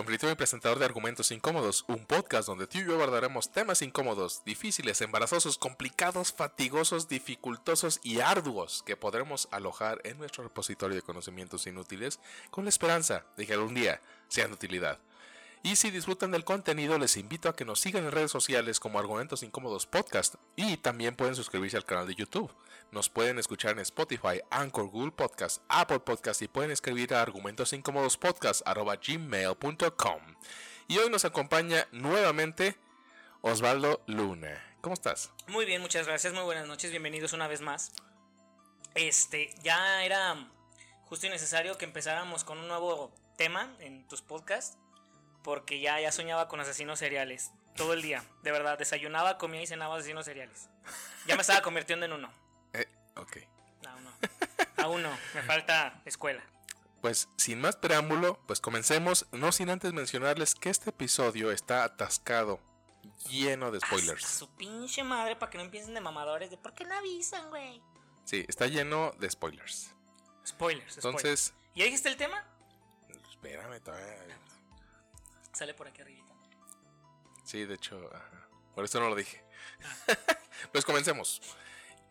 Anfitrión y presentador de Argumentos Incómodos, un podcast donde tú y yo abordaremos temas incómodos, difíciles, embarazosos, complicados, fatigosos, dificultosos y arduos que podremos alojar en nuestro repositorio de conocimientos inútiles con la esperanza de que algún día sean de utilidad. Y si disfrutan del contenido, les invito a que nos sigan en redes sociales como Argumentos Incómodos Podcast y también pueden suscribirse al canal de YouTube. Nos pueden escuchar en Spotify, Anchor, Google Podcast, Apple Podcast y pueden escribir a argumentosincómodospodcast.gmail.com. Y hoy nos acompaña nuevamente Osvaldo Luna. ¿Cómo estás? Muy bien, muchas gracias, muy buenas noches, bienvenidos una vez más. Este, ya era justo y necesario que empezáramos con un nuevo tema en tus podcasts porque ya, ya soñaba con asesinos seriales todo el día. De verdad, desayunaba, comía y cenaba asesinos seriales. Ya me estaba convirtiendo en uno. Ok. Aún no. Aún no. Me falta escuela. Pues sin más preámbulo, pues comencemos, no sin antes mencionarles que este episodio está atascado, lleno de spoilers. Hasta su pinche madre para que no empiecen de mamadores de por qué no avisan, güey. Sí, está lleno de spoilers. Spoilers, Entonces, spoilers. ¿Ya dijiste el tema? espérame todavía. Sale por aquí arribita. Sí, de hecho, ajá. por eso no lo dije. pues comencemos.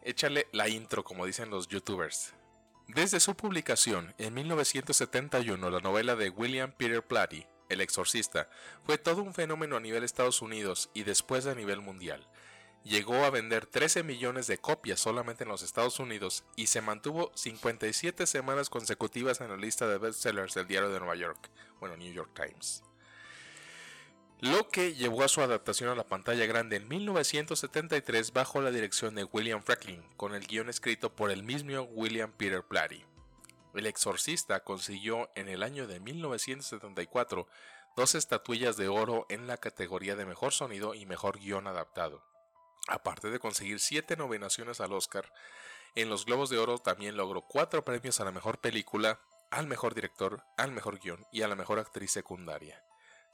Échale la intro, como dicen los youtubers. Desde su publicación en 1971, la novela de William Peter Blatty, El Exorcista, fue todo un fenómeno a nivel Estados Unidos y después a nivel mundial. Llegó a vender 13 millones de copias solamente en los Estados Unidos y se mantuvo 57 semanas consecutivas en la lista de bestsellers del diario de Nueva York, bueno, New York Times. Lo que llevó a su adaptación a la pantalla grande en 1973 bajo la dirección de William Franklin, con el guion escrito por el mismo William Peter Blatty. El Exorcista consiguió en el año de 1974 dos estatuillas de oro en la categoría de mejor sonido y mejor guion adaptado. Aparte de conseguir siete nominaciones al Oscar, en los Globos de Oro también logró cuatro premios a la mejor película, al mejor director, al mejor guion y a la mejor actriz secundaria.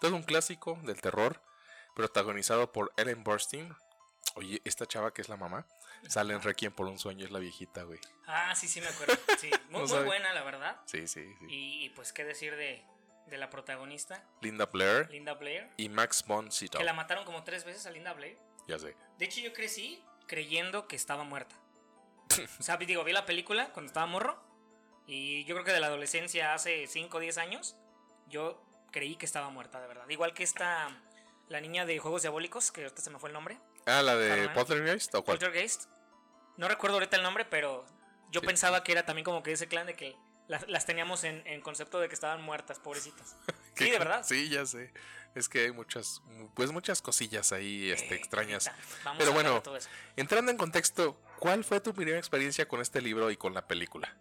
Todo un clásico del terror, protagonizado por Ellen Burstyn. Oye, esta chava que es la mamá, sale en Requiem por un sueño, es la viejita, güey. Ah, sí, sí, me acuerdo. Sí, muy, No muy sabe. buena, la verdad. Sí, sí, sí. Y, y, pues, ¿qué decir de, de la protagonista? Linda Blair Linda Blair. y Max von Sydow. Que la mataron como tres veces a Linda Blair. Ya sé. De hecho, yo crecí creyendo que estaba muerta. o sea, digo, vi la película cuando estaba morro. Y yo creo que de la adolescencia hace 5 o 10 años, yo creí que estaba muerta, de verdad. Igual que esta, la niña de Juegos Diabólicos, que ahorita se me fue el nombre. Ah, la de. Poltergeist o cuál? Poltergeist. No recuerdo ahorita el nombre, pero yo Sí. pensaba que era también como que ese clan de que las, las teníamos en, en concepto de que estaban muertas, pobrecitas. ¿Qué Sí, de verdad. Sí, ya sé. Es que hay muchas, pues muchas cosillas ahí este, Eh, extrañas. Vamos Pero a bueno, todo eso. Entrando en contexto, ¿cuál fue tu primera experiencia con este libro y con la película?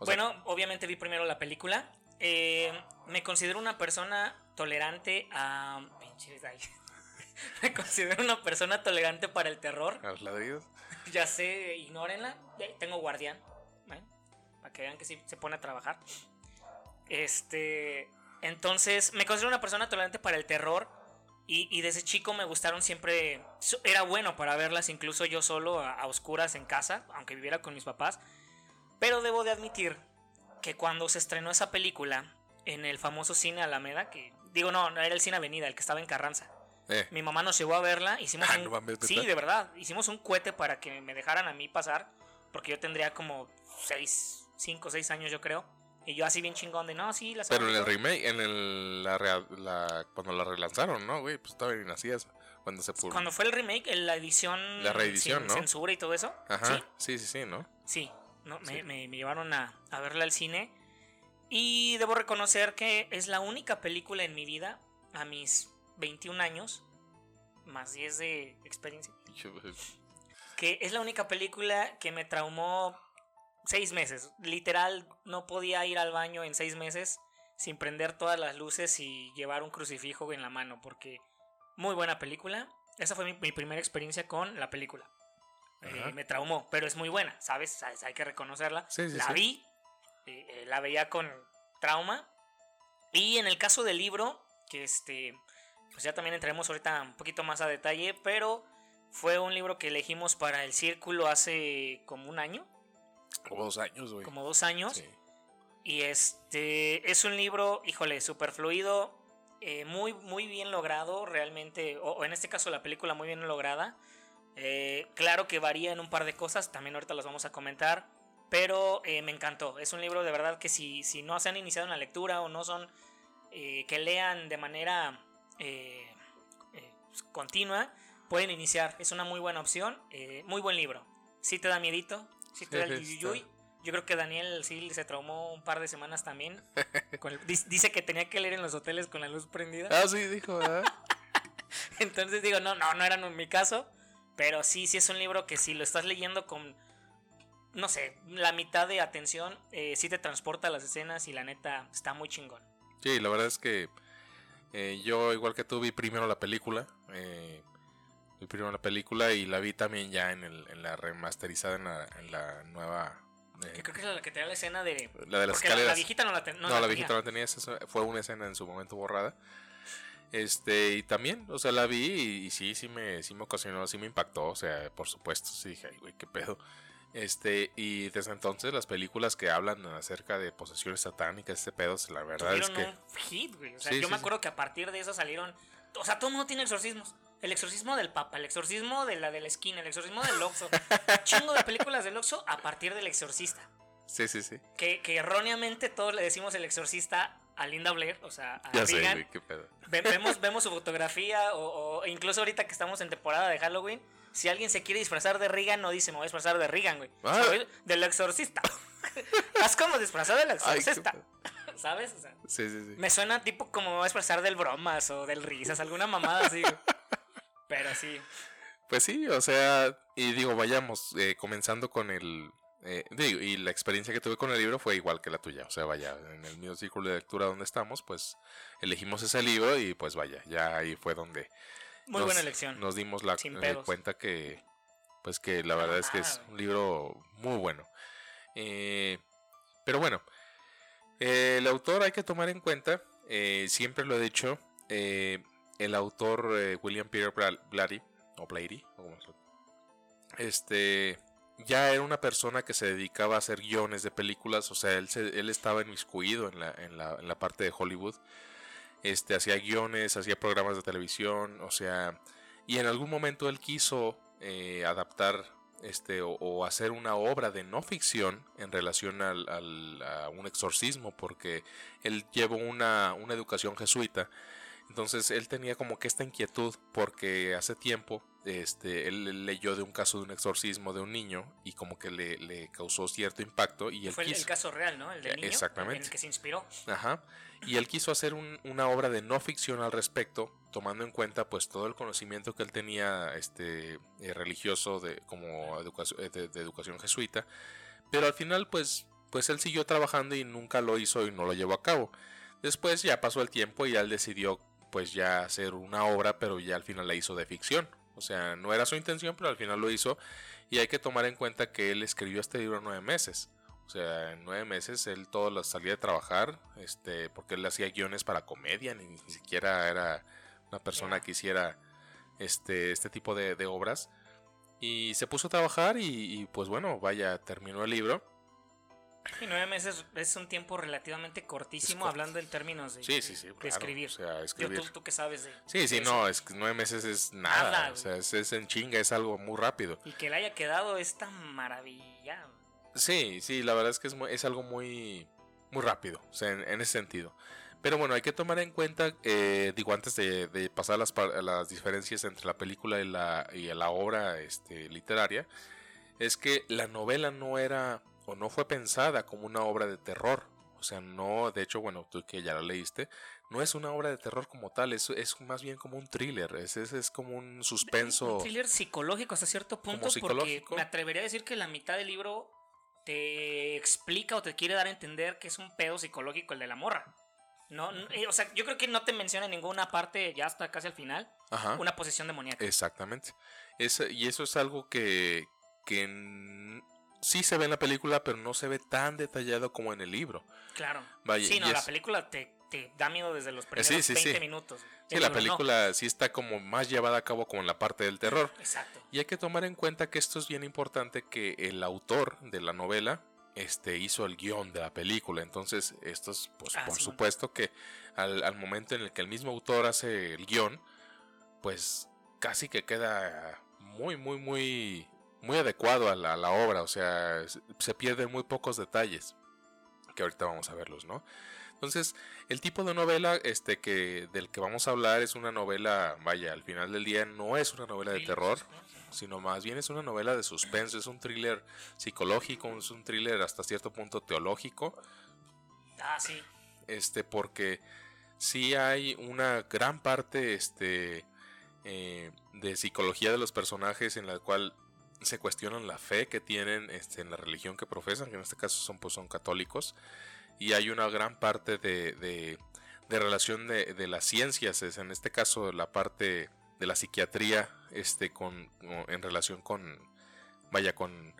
O sea, bueno, obviamente vi primero la película. Eh, me considero una persona tolerante a. Pinches, ay. me considero una persona tolerante para el terror. ¿a los ladridos? Ya sé, ignórenla. Eh, Tengo guardián. ¿eh? Para que vean que sí se pone a trabajar. Este. Entonces, me considero una persona tolerante para el terror. Y, y desde chico me gustaron siempre. Era bueno para verlas, incluso yo solo, a, a oscuras en casa, aunque viviera con mis papás. Pero debo de admitir que cuando se estrenó esa película en el famoso cine Alameda, que digo, no, no era el cine Avenida, el que estaba en Carranza. Eh, Mi mamá nos llevó a verla, hicimos Ah, un no. Sí, de verdad, hicimos un cohete para que me dejaran a mí pasar, porque yo tendría como 6, 5, 6 años yo creo. Y yo así bien chingón de, no, sí, las pero en el amo". remake, en el, la, la- cuando la relanzaron, ¿no, güey? Pues todavía ni nacías cuando se publicó. Cuando fue el remake, en la edición La reedición, sin ¿no? censura y todo eso. Ajá, Sí, sí, sí, sí, ¿no? sí, no, me, me- me llevaron a, a verla al cine. Y debo reconocer que es la única película en mi vida, a mis 21 años, más 10 de experiencia, que es la única película que me traumó seis meses. Literal, no podía ir al baño en seis meses sin prender todas las luces y llevar un crucifijo en la mano, porque muy buena película. Esa fue mi, mi primera experiencia con la película. Eh, me traumó, pero es muy buena, ¿sabes? ¿Sabes? Hay que reconocerla. Sí, sí, la sí. vi, eh, eh, la veía con trauma. Y en el caso del libro, que este, pues ya también entraremos ahorita un poquito más a detalle, pero fue un libro que elegimos para el círculo hace como un año, Como dos años, güey. como dos años. Y este es un libro, híjole, super fluido, eh, muy, muy bien logrado, realmente, o, en este caso la película muy bien lograda. Eh, claro que varía en un par de cosas, también ahorita las vamos a comentar, pero eh, me encantó. Es un libro de verdad que si, si no se han iniciado en la lectura o no son que lean de manera continua, pueden iniciar. Es una muy buena opción, muy buen libro. Si te da miedito, si te da el yuyuy, yo creo que Daniel sí se traumó un par de semanas también. dice que tenía que leer en los hoteles con la luz prendida. Ah, sí, dijo, ¿verdad? Entonces digo, no, no, no era en mi caso. Pero sí, sí es un libro que si lo estás leyendo con, no sé, la mitad de atención, eh, sí te transporta a las escenas y la neta está muy chingón. Sí, la verdad es que eh, yo, igual que tú, vi primero la película. Eh, vi primero la película y la vi también ya en, el, en la remasterizada, en la, en la nueva creo que es la que tenía la escena de. La de las escaleras. La, viejita no la, tenía. no, la, viejita no la tenía. Esa fue una escena en su momento borrada. Este, y también, o sea, la vi y, sí, sí me, sí me ocasionó, sí me impactó. O sea, por supuesto, sí dije, ay, güey, qué pedo. Este, y desde entonces las películas que hablan acerca de posesiones satánicas, este pedo, la verdad es que. Un hit, güey. O sea, yo me acuerdo que a partir de eso salieron. O sea, todo el mundo tiene exorcismos. El exorcismo del Papa, el exorcismo de la de la esquina, el exorcismo del Oxo. chingo de películas del Oxo a partir del exorcista. Sí, sí, sí. Que, erróneamente todos le decimos el exorcista a Linda Blair, o sea, a ya Sé, qué pedo. vemos, vemos su fotografía, o, incluso ahorita que estamos en temporada de Halloween, si alguien se quiere disfrazar de Regan, no dice, me voy a disfrazar de Regan, güey. Ah. Del exorcista. Haz como disfrazado del exorcista. ¿Sabes? sí, sí, sí. Me suena tipo como me voy a disfrazar del bromas o del risas, alguna mamada así. Pero sí. Pues sí, o sea, y digo, vayamos eh, comenzando con el... Eh, digo, y la experiencia que tuve con el libro fue igual que la tuya. O sea, vaya, en el mismo círculo de lectura donde estamos, pues elegimos ese libro y pues vaya, ya ahí fue donde... Muy buena elección. Nos dimos la eh, cuenta que, pues que la verdad es que es un libro muy bueno. pero bueno, el autor hay que tomar en cuenta, siempre lo he dicho, el autor eh, William Peter Blatty, o Blady, este, ya era una persona que se dedicaba a hacer guiones de películas, o sea, él, él estaba inmiscuido en la, en, la, en la parte de Hollywood, este, hacía guiones, hacía programas de televisión, o sea, y en algún momento él quiso eh, adaptar este, o, hacer una obra de no ficción en relación al, a un exorcismo, porque él llevó una, una educación jesuita. Entonces él tenía como que esta inquietud porque hace tiempo este, él leyó de un caso de un exorcismo de un niño y como que le, causó cierto impacto. Y él Fue el caso real, ¿no? El del niño. Exactamente. En el que se inspiró. Ajá. Y él quiso hacer una obra de no ficción al respecto, tomando en cuenta pues todo el conocimiento que él tenía este, eh, religioso de, como educación, eh, de, educación jesuita. Pero al final pues, pues él siguió trabajando y nunca lo hizo y no lo llevó a cabo. Después ya pasó el tiempo y él decidió pues ya hacer una obra, pero ya al final la hizo de ficción. O sea, no era su intención, pero al final lo hizo. Y hay que tomar en cuenta que él escribió este libro en nueve meses. O sea, en nueve meses él todo lo salía de trabajar, este, porque él hacía guiones para comedia, ni, siquiera era una persona que hiciera este, este tipo de, obras. Y se puso a trabajar y, y, pues bueno, vaya, terminó el libro. Y nueve meses es un tiempo relativamente cortísimo, hablando en términos de, escribir. ¿tú, qué sabes de Sí, sí, no, es que nueve meses es nada. o sea, es, en chinga, es algo muy rápido. Y que le haya quedado esta maravilla. Sí, sí, la verdad es que es, es algo muy, muy rápido, o sea, en, ese sentido. Pero bueno, hay que tomar en cuenta, eh, digo, antes de, pasar las, las diferencias entre la película y la, y la obra este, literaria, es que la novela no era o no fue pensada como una obra de terror. O sea, no, de hecho, bueno, tú que ya la leíste, no es una obra de terror como tal, es, es más bien como un thriller, es, es, es como un suspenso. Un thriller psicológico hasta cierto punto, porque me atrevería a decir que la mitad del libro te explica o te quiere dar a entender que es un pedo psicológico el de la morra. No, eh, o sea, yo creo que no te menciona en ninguna parte, ya hasta casi al final, una posesión demoníaca. Exactamente. y eso es algo que, que sí se ve en la película, pero no se ve tan detallado como en el libro. Claro. sí, no, la película te, da miedo desde los primeros 20 minutos. Sí, la película sí está como más llevada a cabo como en la parte del terror. Exacto. Y hay que tomar en cuenta que esto es bien importante que el autor de la novela este, hizo el guion de la película. Entonces, esto es, pues, ah, por supuesto que al, momento en el que el mismo autor hace el guion, pues casi que queda muy, muy, muy, muy adecuado a la, obra. O sea, se pierden muy pocos detalles, que ahorita vamos a verlos, ¿no? Entonces, el tipo de novela este, que, del que vamos a hablar es una novela, vaya, al final del día no es una novela de terror, sino más bien es una novela de suspenso, es un thriller psicológico, es un thriller hasta cierto punto teológico. Ah, sí. Este, porque sí hay una gran parte este, eh, de psicología de los personajes en la cual se cuestionan la fe que tienen este, en la religión que profesan, que en este caso son, pues, son católicos, y hay una gran parte de, de, relación de, de, las ciencias, es en este caso la parte de la psiquiatría este, con, en relación con, vaya, con,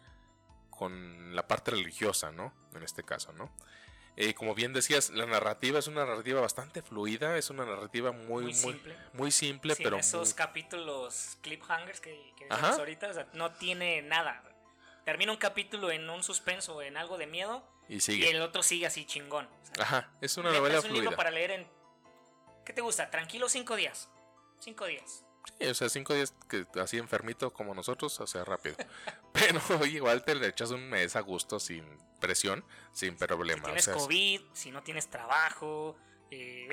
con la parte religiosa, ¿no? En este caso, ¿no? Eh, como bien decías, la narrativa es una narrativa bastante fluida, es una narrativa muy, muy simple, muy, simple pero esos capítulos cliphangers que, que ahorita, no tiene nada. Termina un capítulo en un suspenso, en algo de miedo, y, sigue. y el otro sigue así chingón. Ajá, es una novela fluida. Es un libro para leer en ¿Qué te gusta? Tranquilo cinco días. Cinco días. Sí, o sea, cinco días que así enfermito como nosotros, o sea, rápido. Pero igual te le echas un mes a gusto sin presión, sin problema. Si tienes COVID, si no tienes trabajo, eh,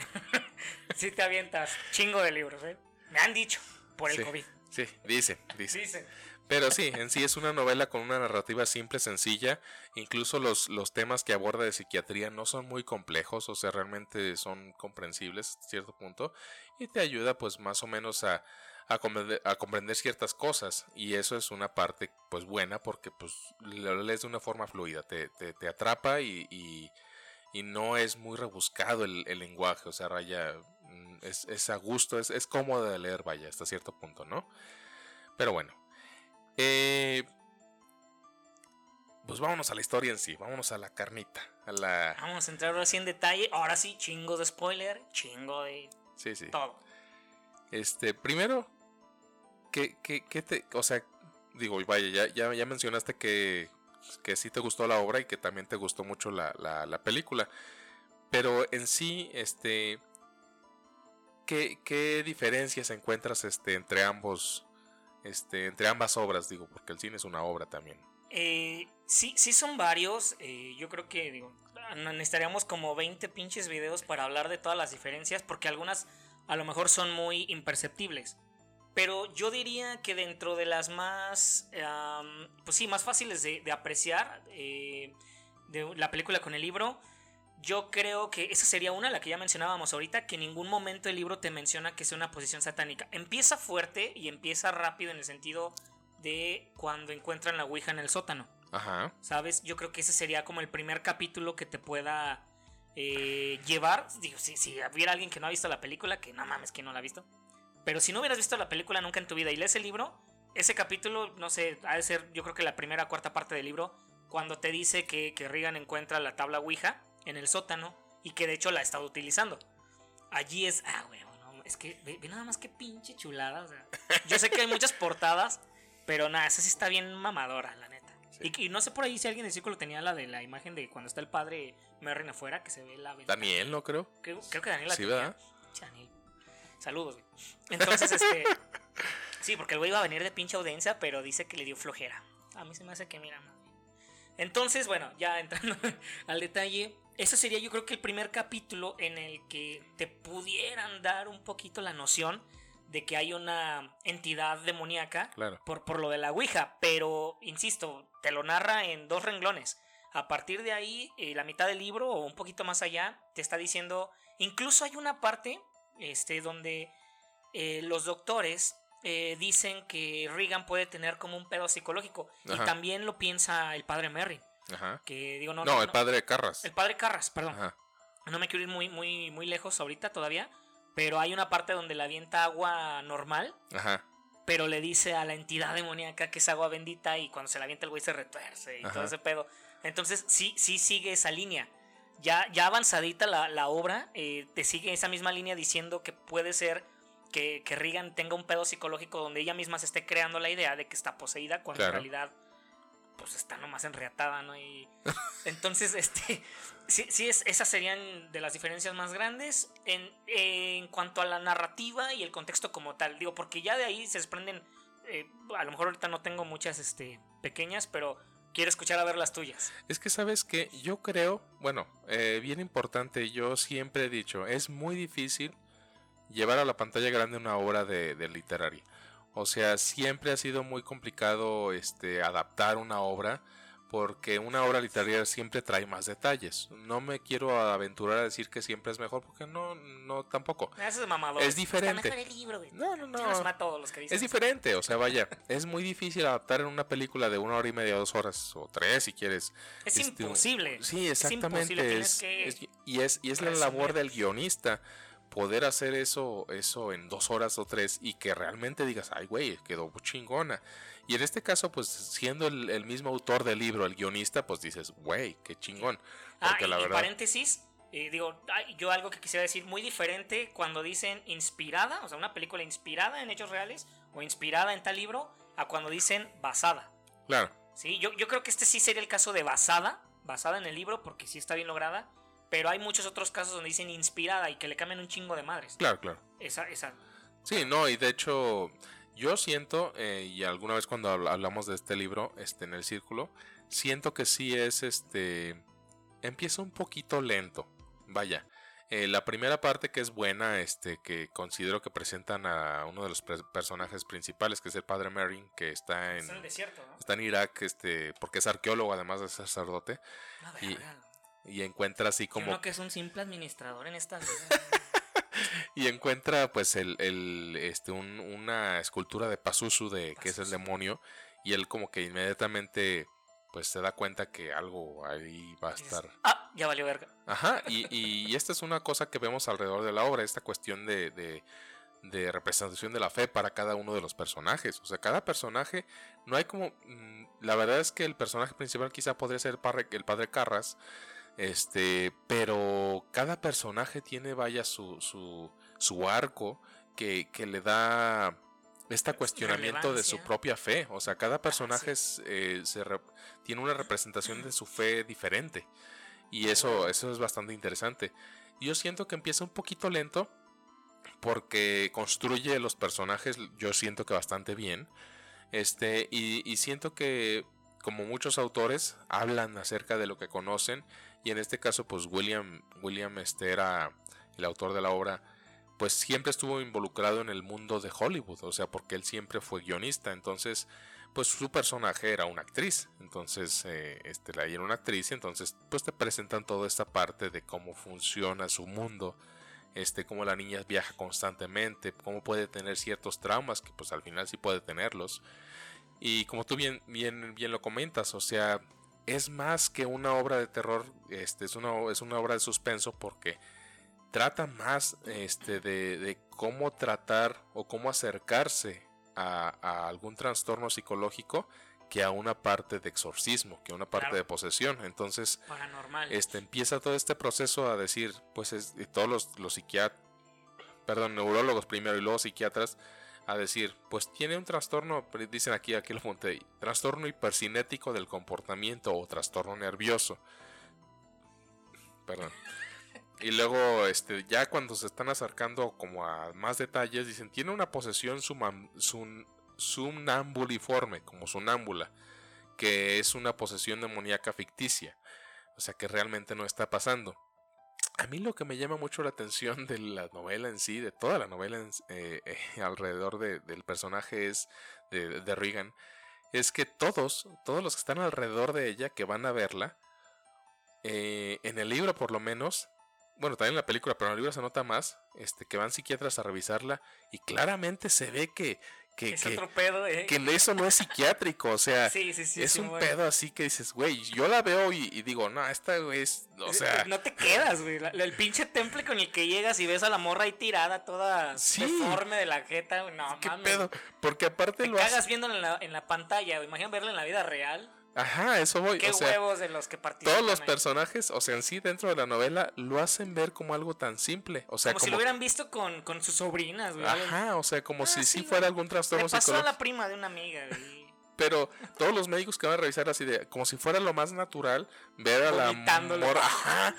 si te avientas chingo de libros, ¿eh? Me han dicho por el COVID. Sí, dicen, dicen. Dicen. Pero sí, en sí es una novela con una narrativa simple, sencilla. Incluso los, los temas que aborda de psiquiatría no son muy complejos, o sea, realmente son comprensibles a cierto punto. Y te ayuda pues más o menos a, a, comprender, ciertas cosas. Y eso es una parte pues buena porque pues lo lees de una forma fluida, te, te, atrapa y, y, no es muy rebuscado el, el lenguaje, o sea, raya, mm, es, es a gusto, es, es cómodo de leer, vaya, hasta cierto punto, ¿no? Pero bueno, eh, pues vámonos a la historia en sí, vámonos a la carnita. A la... Vamos a entrar así en detalle. Ahora sí, chingo de spoiler, chingo de sí, sí. todo. Este, primero, ¿qué, qué, qué te. O sea, digo, vaya, ya, ya, ya mencionaste que, que sí te gustó la obra y que también te gustó mucho la, la, la película. Pero en sí, este. ¿Qué, ¿Qué diferencias encuentras este, entre ambos este, entre ambas obras, digo, porque el cine es una obra también. Eh, sí, sí son varios. Eh, yo creo que digo, necesitaríamos como 20 pinches videos para hablar de todas las diferencias, porque algunas a lo mejor son muy imperceptibles. Pero yo diría que dentro de las más, pues sí, más fáciles de, apreciar eh, de la película con el libro, yo creo que esa sería una, la que ya mencionábamos ahorita, que en ningún momento el libro te menciona que sea una posición satánica. Empieza fuerte y empieza rápido en el sentido de cuando encuentran la Ouija en el sótano. Ajá. ¿Sabes? Yo creo que ese sería como el primer capítulo que te pueda eh, llevar. Digo, si, si hubiera alguien que no ha visto la película, que no mames, que no la ha visto. Pero si no hubieras visto la película nunca en tu vida y lees el libro, ese capítulo, no sé, ha de ser yo creo que la primera cuarta parte del libro, cuando te dice que, que Regan encuentra la tabla Ouija en el sótano y que de hecho la ha estado utilizando. Allí es, ah, güey, no, es que ve, nada más que pinche chulada. O sea, yo sé que hay muchas portadas, pero nada, esa sí está bien mamadora, la neta. Y, no sé por ahí si alguien del círculo tenía la de la imagen de cuando está el padre Merrin afuera, que se ve la Daniel, ¿no creo? Creo, que Daniel la sí, ¿verdad? Saludos, güey. Entonces, este. sí, porque el güey iba a venir de pinche audiencia, pero dice que le dio flojera. A mí se me hace que, mira, Entonces, bueno, ya entrando al detalle, ese sería yo creo que el primer capítulo en el que te pudieran dar un poquito la noción de que hay una entidad demoníaca por, por lo de la Ouija, pero insisto, te lo narra en dos renglones. A partir de ahí, eh, la mitad del libro o un poquito más allá, te está diciendo, incluso hay una parte este, donde eh, los doctores eh, dicen que Regan puede tener como un pedo psicológico. Y también lo piensa el padre Merry. Ajá. Que digo, no, no, el padre Carras. El padre Carras, perdón. No me quiero ir muy, muy, muy lejos ahorita todavía. Pero hay una parte donde le avienta agua normal. Ajá. Pero le dice a la entidad demoníaca que es agua bendita y cuando se la avienta el güey se retuerce y todo ese pedo. Entonces sí, sí sigue esa línea. Ya, ya avanzadita la, obra, eh, te sigue esa misma línea diciendo que puede ser que, que Regan tenga un pedo psicológico donde ella misma se esté creando la idea de que está poseída cuando en realidad pues está nomás enreatada, ¿no? Y entonces, este, sí, sí es, esas serían de las diferencias más grandes en, en cuanto a la narrativa y el contexto como tal. Digo, porque ya de ahí se desprenden, eh, a lo mejor ahorita no tengo muchas, este, pequeñas, pero quiero escuchar a ver las tuyas. Es que sabes que yo creo, bueno, eh, bien importante, yo siempre he dicho, es muy difícil llevar a la pantalla grande una obra de, de literaria. O sea, siempre ha sido muy complicado este, adaptar una obra porque una obra literaria siempre trae más detalles. No me quiero aventurar a decir que siempre es mejor porque no, no tampoco. Eso es mamador. Es diferente. Está mejor el libro, güey. No, no, no. Yo los mato a todos los que dicen Es eso. diferente, o sea, vaya, es muy difícil adaptar en una película de una hora y media, dos horas o tres si quieres. Es este, imposible. Sí, Es exactamente. imposible, Es, que es- y es, y es la labor del guionista poder hacer eso, eso en dos horas o tres y que realmente digas, ay, güey, quedó chingona. Y en este caso, pues siendo el, el mismo autor del libro, el guionista, pues dices, güey, qué chingón. Ah, Porque y, la y verdad. paréntesis, eh, digo, yo algo que quisiera decir muy diferente cuando dicen inspirada, o sea, una película inspirada en hechos reales o inspirada en tal libro, a cuando dicen basada. Claro, ¿sí? Yo, yo creo que este sí sería el caso de basada, basada en el libro, porque sí está bien lograda, pero hay muchos otros casos donde dicen inspirada y que le cambian un chingo de madres. claro, claro. Esa, esa. Sí, no, y de hecho, yo siento, eh, y alguna vez cuando habl- hablamos de este libro, este, en el círculo, siento que sí es, este, empieza un poquito lento, vaya. Eh, la primera parte que es buena, este, que considero que presentan a uno de los personajes principales, que es el padre Merrin, que está en, Está en el desierto, ¿no? está en Irak, este, porque es arqueólogo además de sacerdote, Una y. y encuentra así como uno que es un simple administrador en esta vida. y encuentra pues el, el, este un- una escultura de Pazuzu de que es el demonio y él como que inmediatamente pues se da cuenta que algo ahí va a Es- estar Ah, ya valió verga. ajá y, y- y esta es una cosa que vemos alrededor de la obra esta cuestión de, de de representación de la fe para cada uno de los personajes. O sea, cada personaje, no hay como... mm, La verdad es que el personaje principal quizá podría ser el padre, el padre Carras, este, pero cada personaje tiene, vaya, su, su, su arco que, que le da este cuestionamiento de su propia fe. O sea, cada personaje sí. es, eh, se re- tiene una representación de su fe diferente. Y eso, eso es bastante interesante. Yo siento que empieza un poquito lento porque construye los personajes, yo siento que bastante bien. Este, y, y siento que, como muchos autores, hablan acerca de lo que conocen. Y en este caso, pues William, William este era el autor de la obra, pues siempre estuvo involucrado en el mundo de Hollywood. O sea, porque él siempre fue guionista. Entonces, pues su personaje era una actriz. Entonces, eh, este, la era una actriz. Entonces, pues te presentan toda esta parte de cómo funciona su mundo este, cómo la niña viaja constantemente, cómo puede tener ciertos traumas, que pues al final sí puede tenerlos. Y como tú bien, bien, bien lo comentas, o sea, es más que una obra de terror, este, es, una, es una obra de suspenso porque trata más este, de, de cómo tratar o cómo acercarse a, a algún trastorno psicológico que a una parte de exorcismo, que a una parte Claro. de posesión. Entonces, Paranormal. este empieza todo este proceso a decir, pues es, todos los, los psiquiatras, perdón, neurólogos primero y luego psiquiatras, a decir, pues tiene un trastorno, dicen aquí, aquí lo apunté, trastorno hipercinético del comportamiento o trastorno nervioso. Perdón. Y luego, este, ya cuando se están acercando como a más detalles, dicen, tiene una posesión sumam- como sonámbula, que es una posesión demoníaca ficticia. O sea que realmente no está pasando. A mí lo que me llama mucho la atención de la novela en sí, de toda la novela en- eh, eh, alrededor de- del personaje es de, de Regan, es que todos, todos los que están alrededor de ella, que van a verla, eh, en el libro por lo menos, bueno, también en la película, pero en el libro se nota más, este, que van psiquiatras a revisarla y claramente se ve que, que, es que, otro pedo, eh. que eso no es psiquiátrico, o sea, sí, sí, sí. es un bueno. pedo así que dices, güey, yo la veo y, y digo, no, esta güey es, o sea, No te quedas, güey. El pinche temple con el que llegas y ves a la morra ahí tirada, toda deforme de la jeta. No, ¿qué mames. pedo? Porque aparte Te lo hace- cagas viéndola en la, en la pantalla. Imagina verla en la vida real. Ajá, eso voy, Qué o sea, huevos de los que participan. todos los ahí. personajes, o sea, en sí dentro de la novela lo hacen ver como algo tan simple, o sea, como, como, si lo hubieran visto con, con sus sobrinas, güey. ajá, o sea, como Ah, si sí, sí fuera algún Le trastorno pasó a psicológico. la prima de una amiga, güey. Pero todos los médicos que van a revisar así de, como si fuera lo más natural, ver a la morra. Ajá,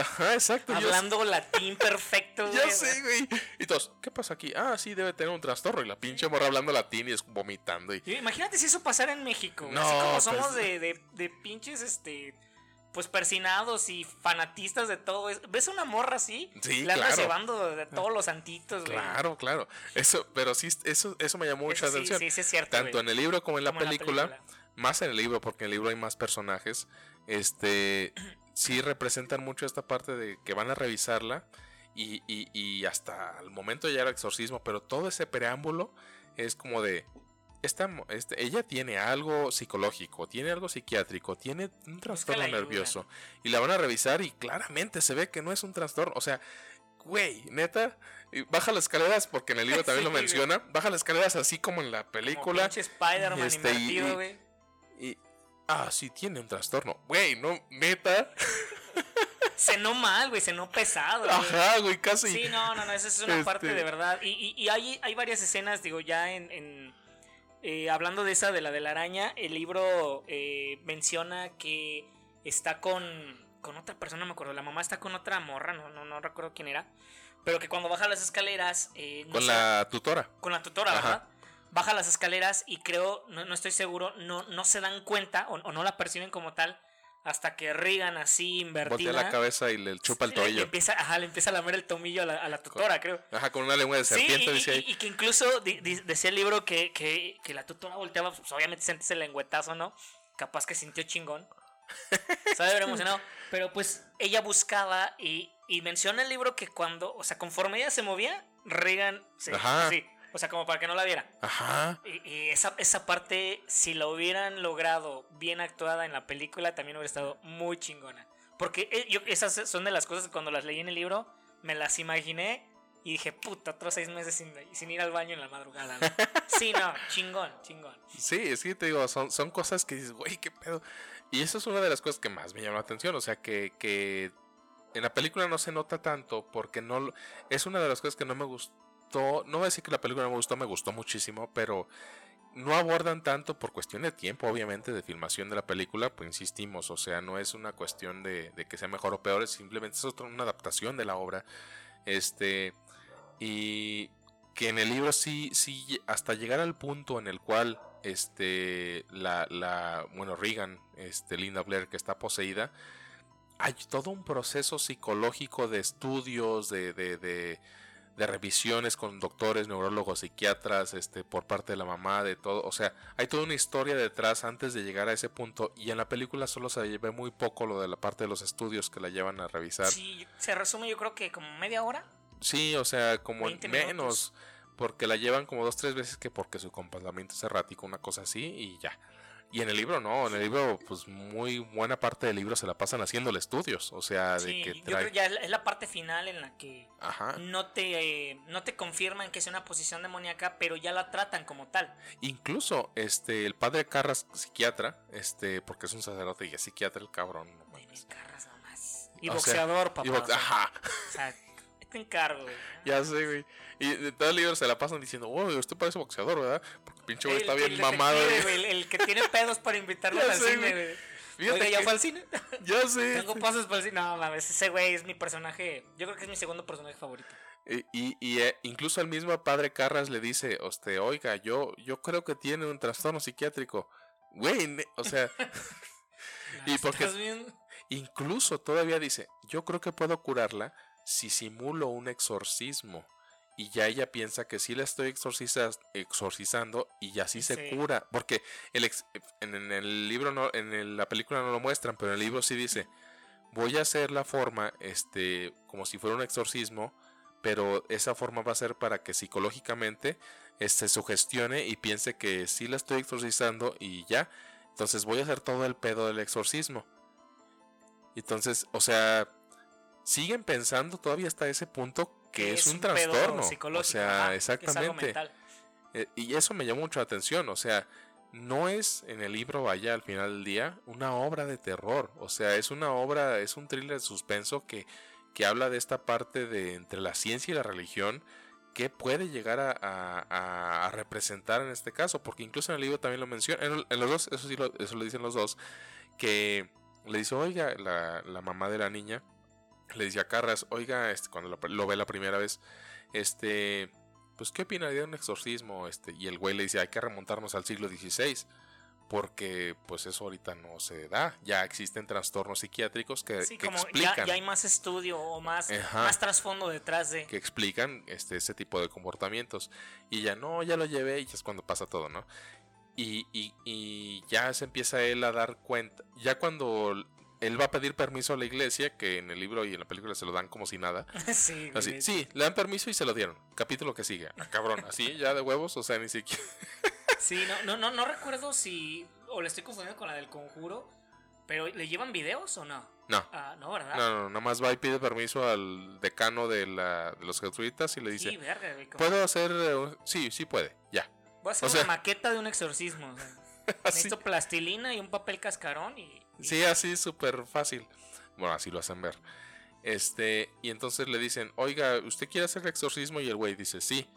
ajá, exacto. Hablando latín perfecto, güey. Ya sé, güey. Y todos, ¿qué pasa aquí? Ah, sí, debe tener un trastorno. Y la pinche morra hablando latín y es vomitando. Y... Imagínate si eso pasara en México. No, así como pues somos de, de, de pinches, este pues persinados y fanatistas de todo eso. ¿Ves una morra así? Sí, La claro. llevando de todos los santitos, güey. Claro, claro. Eso, pero sí, eso, eso me llamó mucha atención. Sí, sí, es cierto. Tanto en el libro como, en, la película, Más en el libro, porque en el libro hay más personajes. Este sí representan mucho esta parte de que van a revisarla. Y, y, y hasta el momento ya era exorcismo, pero todo ese preámbulo es como de esta, este, ella tiene algo psicológico, tiene algo psiquiátrico, tiene un trastorno nervioso. Y la van a revisar y claramente se ve que no es un trastorno. O sea, güey, neta, baja las escaleras, porque en el libro también lo menciona, baja las escaleras así como en la película. Como Spider-Man este, invertido, güey. Y, ah, sí, tiene un trastorno. Güey, no, neta. Cenó mal, güey, cenó pesado. Ajá, güey, casi. Sí, no, no, no, esa es una parte este de verdad. Y, y, hay, hay varias escenas, digo, ya en eh, hablando de esa, de la de la araña, el libro eh, menciona que está con, con otra persona, no me acuerdo, la mamá está con otra morra, no, no, no recuerdo quién era, pero que cuando baja las escaleras... Eh, con la tutora. Con la tutora, ¿verdad? Baja las escaleras y creo, no, no estoy seguro, no, no se dan cuenta o, o no la perciben como tal hasta que Regan así invertida. Voltea la cabeza y le chupa el tobillo. Le, empieza, ajá, le empieza a lamer el tomillo a la, tutora, creo. Ajá, con una lengua de serpiente, dice ahí. Y, que incluso decía el libro que, que, que, la tutora volteaba, pues obviamente sentís el lengüetazo, ¿no? Capaz que sintió chingón. Estaba haber emocionado. Pero pues ella buscaba y, y menciona el libro que cuando, o sea, conforme ella se movía, Regan se. Sí, o sea, como para que no la viera. Ajá. Y, esa, esa, parte, si la hubieran logrado bien actuada en la película, también hubiera estado muy chingona. Porque eh, yo, esas son de las cosas que cuando las leí en el libro, me las imaginé y dije, puta, otros seis meses sin, sin ir al baño en la madrugada. sí, no, chingón, chingón. Sí, es que te digo, son, son cosas que dices, güey, qué pedo. Y eso es una de las cosas que más me llamó la atención. O sea, que, que en la película no se nota tanto porque no... Es una de las cosas que no me gustó no voy a decir que la película me gustó, me gustó muchísimo, pero no abordan tanto por cuestión de tiempo, obviamente, de filmación de la película, pues insistimos, o sea, no es una cuestión de, que sea mejor o peor, es simplemente es otra, una adaptación de la obra. Este, y que en el libro sí, sí, hasta llegar al punto en el cual, este, la, bueno, Regan, este, Linda Blair, que está poseída, hay todo un proceso psicológico de estudios, de de revisiones con doctores, neurólogos, psiquiatras, este, por parte de la mamá, de todo. O sea, hay toda una historia detrás antes de llegar a ese punto. Y en la película solo se ve muy poco lo de la parte de los estudios que la llevan a revisar. Sí, se resume yo creo que como media hora. Sí, o sea, como menos. Porque la llevan como dos, tres veces que porque su comportamiento es errático, una cosa así, y ya. Y en el libro no, en el libro pues muy buena parte del libro se la pasan haciéndole estudios, o sea, de que trae... yo creo ya es la parte final en la que no te no te confirman que es una posición demoníaca, pero ya la tratan como tal. Incluso este el padre Carras psiquiatra, este porque es un sacerdote y es psiquiatra el cabrón. Carras nomás. Y boxeador, papá. ajá. O sea, te encargo, güey. Ya sé, güey. Y de todo el libro se la pasan diciendo, wow, usted parece boxeador, ¿verdad? Pinche güey está bien mamado. El, que tiene pedos para invitarlo al cine, güey. Fíjate ¿ya fue al cine? Ya sé. Tengo pasos para el cine. No, mames, ese güey es mi personaje. Yo creo que es mi segundo personaje favorito. Y, y, eh, incluso al mismo padre Carras le dice, este, oiga, yo, yo creo que tiene un trastorno psiquiátrico. Güey, o sea. y porque. Incluso todavía dice, yo creo que puedo curarla si simulo un exorcismo y ya ella piensa que sí la estoy exorcizando y así se cura. Porque el en, el libro, no, en la película no lo muestran, pero en el libro sí dice, voy a hacer la forma este, como si fuera un exorcismo, pero esa forma va a ser para que psicológicamente se este, sugestione y piense que sí la estoy exorcizando y ya. Entonces voy a hacer todo el pedo del exorcismo. Entonces, o sea, siguen pensando todavía hasta ese punto que, es, un, trastorno. O sea, exactamente. Eh, y eso me llamó mucho la atención. O sea, no es en el libro, vaya, al final del día, una obra de terror. O sea, es una obra, es un thriller de suspenso que, que habla de esta parte de entre la ciencia y la religión qué puede llegar a, representar en este caso, porque incluso en el libro también lo menciona, en, los dos, eso sí lo, eso lo dicen los dos, que le dice, oiga, la, la mamá de la niña, le dice a Carras, oiga, este, cuando lo, ve la primera vez, este, pues, ¿qué opinaría de un exorcismo? Este, y el güey le dice, hay que remontarnos al siglo XVI porque pues eso ahorita no se da. Ya existen trastornos psiquiátricos que, explican. Ya, hay más estudio o más, más trasfondo detrás de. Que explican este, ese tipo de comportamientos. Y ya no, ya lo llevé y ya es cuando pasa todo, ¿no? Y, y, ya se empieza él a dar cuenta. Ya cuando él va a pedir permiso a la iglesia, que en el libro y en la película se lo dan como si nada. sí, así, sí, le dan permiso y se lo dieron. Capítulo que sigue. Ah, cabrón, así ya de huevos, o sea, ni siquiera. Sí, no, no, no, no recuerdo si. O le estoy confundiendo con la del conjuro. Pero ¿le llevan videos o no? No. Ah, no, ¿verdad? No, no, nada más va y pide permiso al decano de, la, de los jesuitas y le dice: sí, verga, ¿Puedo hacer.? Eh, sí, sí puede, ya. Voy a hacer una maqueta de un exorcismo. O sea, necesito plastilina y un papel cascarón y. Sí, así súper fácil. Bueno, así lo hacen ver. Este, y entonces le dicen: Oiga, ¿usted quiere hacer el exorcismo? Y el güey dice: Sí.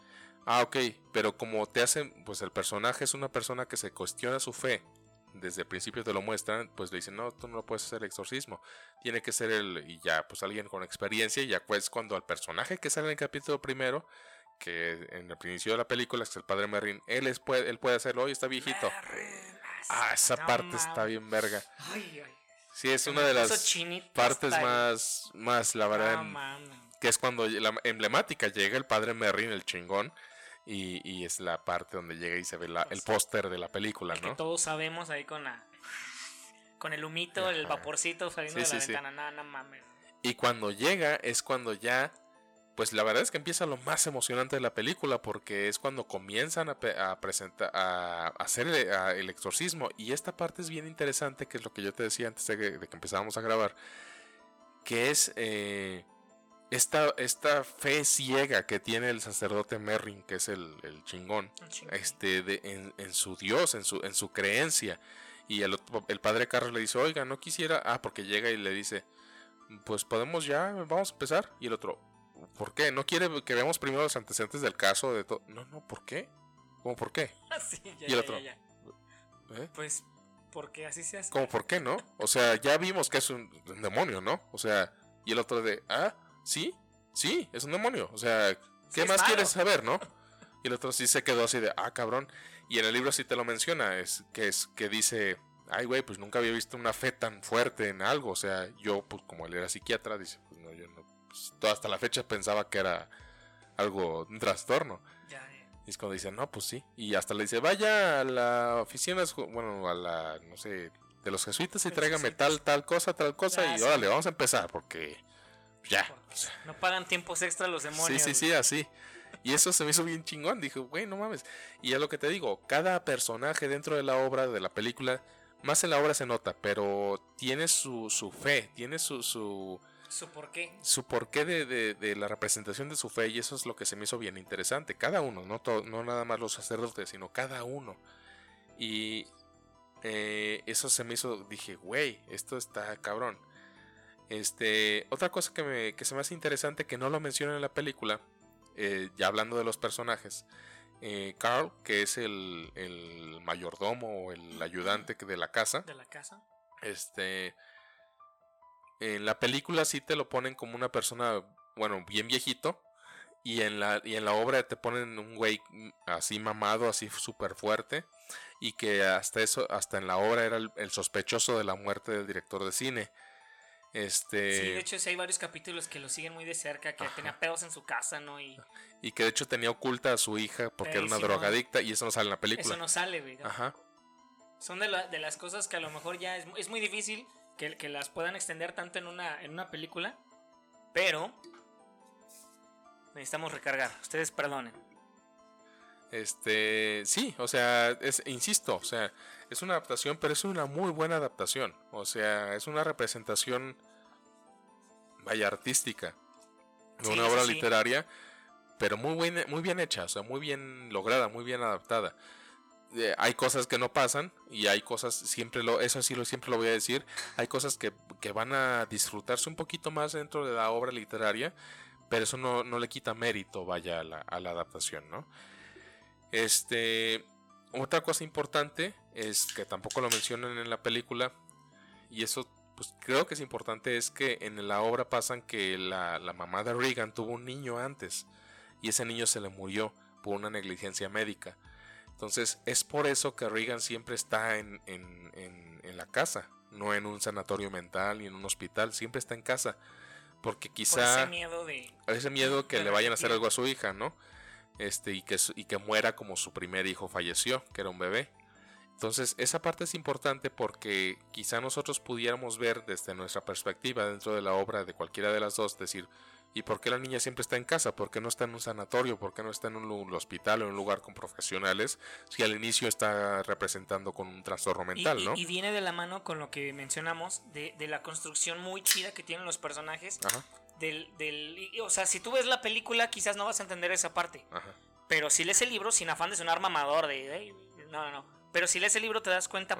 Ah, ok, pero como te hacen, pues el personaje es una persona que se cuestiona su fe, desde el principio te lo muestran, pues le dicen, no, tú no puedes hacer exorcismo, tiene que ser el, y ya, pues alguien con experiencia, y ya pues cuando al personaje que sale en el capítulo primero, que en el inicio de la película es el padre Merrin, él, es, puede, él puede hacerlo, hoy está viejito. Ah, esa parte está bien verga. Sí, es una de las partes más, más, la verdad, que es cuando la emblemática llega el padre Merrin, el chingón, y, es la parte donde llega y se ve la, el póster de la película, ¿no? Que todos sabemos ahí con la con el humito, el vaporcito saliendo de la ventana, nada, mames. Y cuando llega es cuando ya pues la verdad es que empieza lo más emocionante de la película porque es cuando comienzan a, presentar a, hacer el, exorcismo y esta parte es bien interesante que es lo que yo te decía antes de que, de que empezábamos a grabar que es eh, esta, esta fe ciega que tiene el sacerdote Merrin, que es el, chingón, este, de, en, su Dios, en su, en su creencia. Y el, el padre Carlos le dice, oiga, no quisiera, ah, porque llega y le dice, pues podemos ya, vamos a empezar. Y el otro, ¿por qué? ¿No quiere que veamos primero los antecedentes del caso? de todo No, no, ¿por qué? ¿Cómo por qué? y el otro, ¿Eh? Pues, porque así se hace. ¿Cómo por qué, no? O sea, ya vimos que es un demonio, ¿no? O sea, y el otro de, ah, sí, sí, es un demonio. O sea, ¿qué más quieres saber, no? Y el otro sí se quedó así de, ah, cabrón. Y en el libro sí te lo menciona, es que es que dice, ay, güey, pues nunca había visto una fe tan fuerte en algo. O sea, yo, pues como él era psiquiatra, dice, pues no, yo no, pues, hasta la fecha pensaba que era algo, un trastorno. Y es cuando dice, no, pues sí. Y hasta le dice, vaya a la oficina, bueno, a la, no sé, de los jesuitas y tráigame tal, tal cosa, tal cosa. y órale, vamos a empezar, porque ya. No pagan tiempos extra los demonios. Sí, sí, sí, así. Y eso se me hizo bien chingón. Dije, güey, no mames. Y es lo que te digo, cada personaje dentro de la obra, de la película, más en la obra se nota, pero tiene su, su fe, tiene su, su... Su porqué. Su porqué de, de, de, la representación de su fe y eso es lo que se me hizo bien interesante. Cada uno, no, no nada más los sacerdotes, sino cada uno. Y eh, eso se me hizo, dije, güey, esto está cabrón. Este, otra cosa que, me, que se me hace interesante que no lo mencionan en la película, eh, ya hablando de los personajes, eh, Carl, que es el, el, mayordomo o el ayudante de la casa. De la casa. Este, en la película sí te lo ponen como una persona, bueno, bien viejito. Y en la, y en la obra te ponen un güey así mamado, así súper fuerte. Y que hasta eso, hasta en la obra era el sospechoso de la muerte del director de cine. Este... Sí, de hecho sí hay varios capítulos que lo siguen muy de cerca, que tenía pedos en su casa, ¿no? Y... y que de hecho tenía oculta a su hija porque era una drogadicta y eso no sale en la película. Eso no sale, güey. Ajá. Son de, de, las cosas que a lo mejor ya es, es muy difícil que, que, las puedan extender tanto en una, en una película, pero necesitamos recargar. Ustedes perdonen. Este, sí, o sea, es, insisto, o sea, es una adaptación, pero es una muy buena adaptación. O sea, es una representación, vaya, artística de una obra literaria, pero muy, muy bien hecha, o sea, muy bien lograda, muy bien adaptada. Eh, hay cosas que no pasan y hay cosas, siempre lo, eso sí lo, siempre lo voy a decir, hay cosas que, que van a disfrutarse un poquito más dentro de la obra literaria, pero eso no, no le quita mérito, vaya, a la, a la adaptación, ¿no? Este, otra cosa importante es que tampoco lo mencionan en la película, y eso pues creo que es importante, es que en la obra pasan que la, la mamá de Regan tuvo un niño antes, y ese niño se le murió por una negligencia médica. Entonces es por eso que Regan siempre está en, en, en, la casa, no en un sanatorio mental ni en un hospital, siempre está en casa. Porque quizá... ese miedo de... Ese miedo que le vayan a hacer algo a su hija, ¿no? Este, y que, y que muera como su primer hijo falleció, que era un bebé. Entonces, esa parte es importante porque quizá nosotros pudiéramos ver desde nuestra perspectiva dentro de la obra de cualquiera de las dos, decir, ¿Y por qué la niña siempre está en casa? ¿Por qué no está en un sanatorio? ¿Por qué no está en un hospital o en un lugar con profesionales? Si al inicio está representando con un trastorno mental, ¿no? Y, viene de la mano con lo que mencionamos de, la construcción muy chida que tienen los personajes. Ajá. Del, del, o sea, si tú ves la película, quizás no vas a entender esa parte. Ajá. Pero si lees el libro, sin afán de sonar mamador, de. no, no, no. Pero si lees el libro, te das cuenta.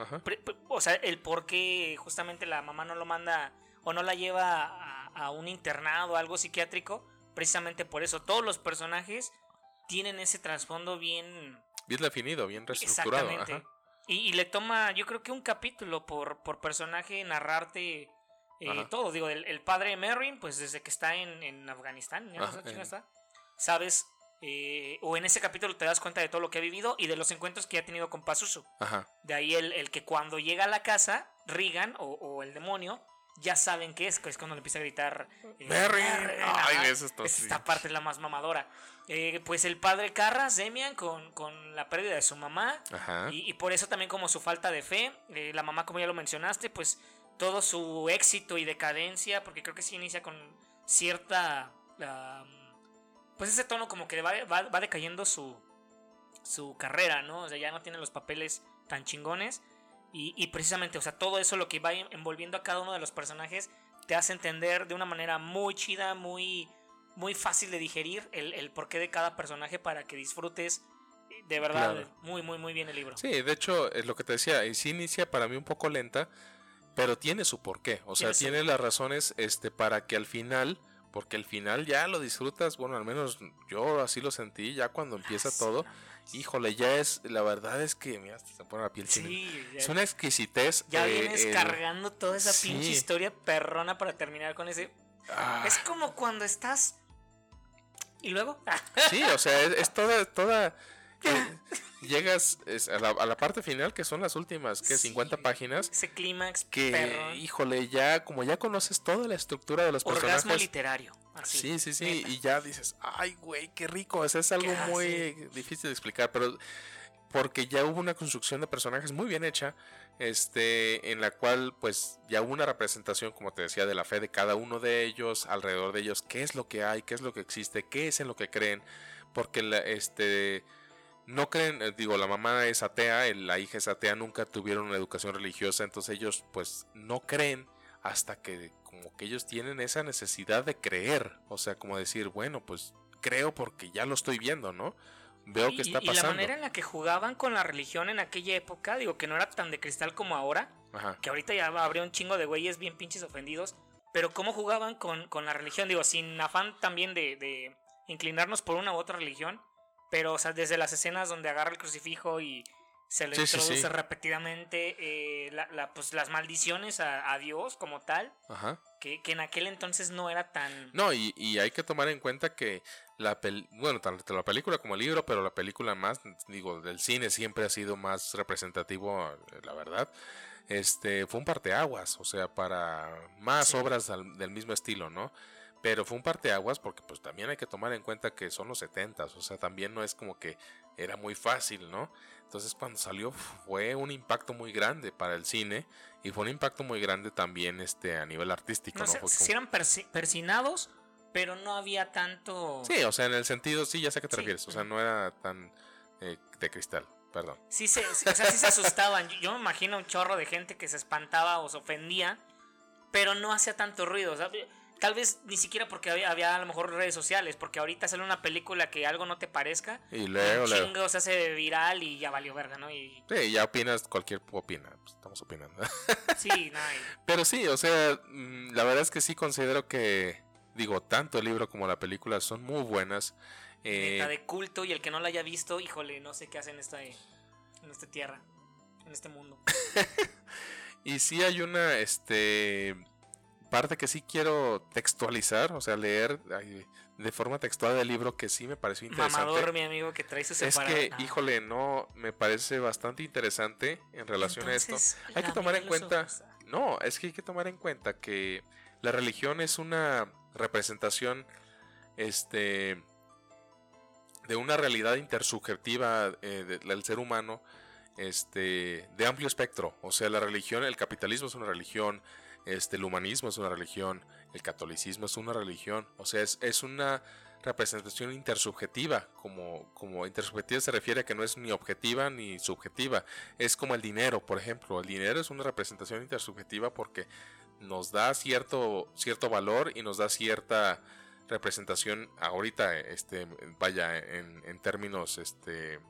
o sea, el por qué justamente la mamá no lo manda o no la lleva a un internado, algo psiquiátrico, precisamente por eso todos los personajes tienen ese trasfondo bien... Bien definido, bien reestructurado. Exactamente. Y, le toma, yo creo que un capítulo por, por personaje narrarte eh, todo. Digo, el, padre de Merrin, pues desde que está en, Afganistán, está, sabes, eh, o en ese capítulo te das cuenta de todo lo que ha vivido y de los encuentros que ha tenido con Pazuzu. De ahí el, que cuando llega a la casa, Regan o, o el demonio ya saben qué es, que es cuando le empieza a gritar. Eh, Ay, eso Esta parte es la más mamadora. Eh, pues el padre Carras, Demian, con, con la pérdida de su mamá. Y, por eso también como su falta de fe. Eh, la mamá, como ya lo mencionaste, pues todo su éxito y decadencia, porque creo que sí inicia con cierta... pues ese tono como que va, va, decayendo su, su carrera, ¿no? O sea, ya no tiene los papeles tan chingones. Y, precisamente, o sea, todo eso lo que va envolviendo a cada uno de los personajes te hace entender de una manera muy chida, muy, muy fácil de digerir el, porqué de cada personaje para que disfrutes de verdad muy, muy, muy bien el libro. Sí, de hecho, es lo que te decía, sí inicia para mí un poco lenta, pero tiene su porqué, o sea, tiene las razones este, para que al final porque el final ya lo disfrutas, bueno, al menos yo así lo sentí, ya cuando empieza todo, híjole, ya es, la verdad es que, mira, se pone la piel sí, Es una exquisitez. Ya eh, vienes cargando toda esa pinche historia perrona para terminar con ese... Ah. Es como cuando estás... ¿Y luego? Sí, o sea, es, toda, toda... Llegas a, la, parte final que son las últimas que 50 páginas ese clímax que híjole ya como ya conoces toda la estructura de los Orgasmo personajes literario sí, sí, sí. Y ya dices, ay, güey, qué rico. es algo muy difícil de explicar, pero porque ya hubo una construcción de personajes muy bien hecha, este, en la cual pues ya hubo una representación, como te decía, de la fe de cada uno de ellos, alrededor de ellos, qué es lo que hay, qué es lo que existe, qué es en lo que creen, porque la, este, no creen, eh, digo, la mamá es atea, la hija es atea, nunca tuvieron una educación religiosa, entonces ellos pues no creen hasta que como que ellos tienen esa necesidad de creer, o sea, como decir, bueno, pues creo porque ya lo estoy viendo, ¿no? Veo que está pasando. Y la manera en la que jugaban con la religión en aquella época, digo que no era tan de cristal como ahora, que ahorita ya habría un chingo de güeyes bien pinches ofendidos, pero cómo jugaban con, con la religión, digo, sin afán también de, de, inclinarnos por una u otra religión, pero, o sea, desde las escenas donde agarra el crucifijo y se le introduce repetidamente eh, la, pues, las maldiciones a, Dios como tal, Que, en aquel entonces no era tan... No, y, y hay que tomar en cuenta que la bueno, tanto la película como el libro, pero la película más, digo, del cine siempre ha sido más representativo, eh, la verdad. Este, fue un parteaguas, o sea, para más obras del mismo estilo, ¿no? Pero fue un parteaguas porque pues también hay que tomar en cuenta que son los 70 o sea, también no es como que era muy fácil, ¿no? Entonces cuando salió fue un impacto muy grande para el cine y fue un impacto muy grande también este a nivel artístico, ¿no? ¿no? eran persinados, pero no había tanto... Sí, o sea, en el sentido, sí, ya sé a qué te refieres, o sea, no era tan eh, de cristal, perdón. Sí, se, o sea, sí se asustaban, yo me imagino un chorro de gente que se espantaba o se ofendía, pero no hacía tanto ruido, o sea, Tal vez ni siquiera porque había, a lo mejor redes sociales, porque ahorita sale una película que algo no te parezca. Y luego, y chingo se hace viral y ya valió verga, ¿no? Y... Sí, ya opinas, cualquier opina, pues, estamos opinando. Sí, no. Pero sí, o sea, mm, la verdad es que sí considero que digo, tanto el libro como la película son muy buenas. Eh, de culto y el que no la haya visto, híjole, no sé qué hace en esta, en esta tierra, en este mundo. y sí hay una, este, parte que sí quiero textualizar, o sea, leer de forma textual del libro que sí me pareció interesante. Mamador, mi amigo, que trae su Es que, híjole, no, me parece bastante interesante en relación a esto. Hay que tomar en cuenta, no, es que hay que tomar en cuenta que la religión es una representación, este, de una realidad intersubjetiva eh, del ser humano, este, de amplio espectro. O sea, la religión, el capitalismo es una religión, este, el humanismo es una religión, el catolicismo es una religión, o sea, es, una representación intersubjetiva, como, como intersubjetiva se refiere a que no es ni objetiva ni subjetiva, es como el dinero, por ejemplo, el dinero es una representación intersubjetiva porque nos da cierto, cierto valor y nos da cierta representación ahorita, este, vaya, en, en términos este,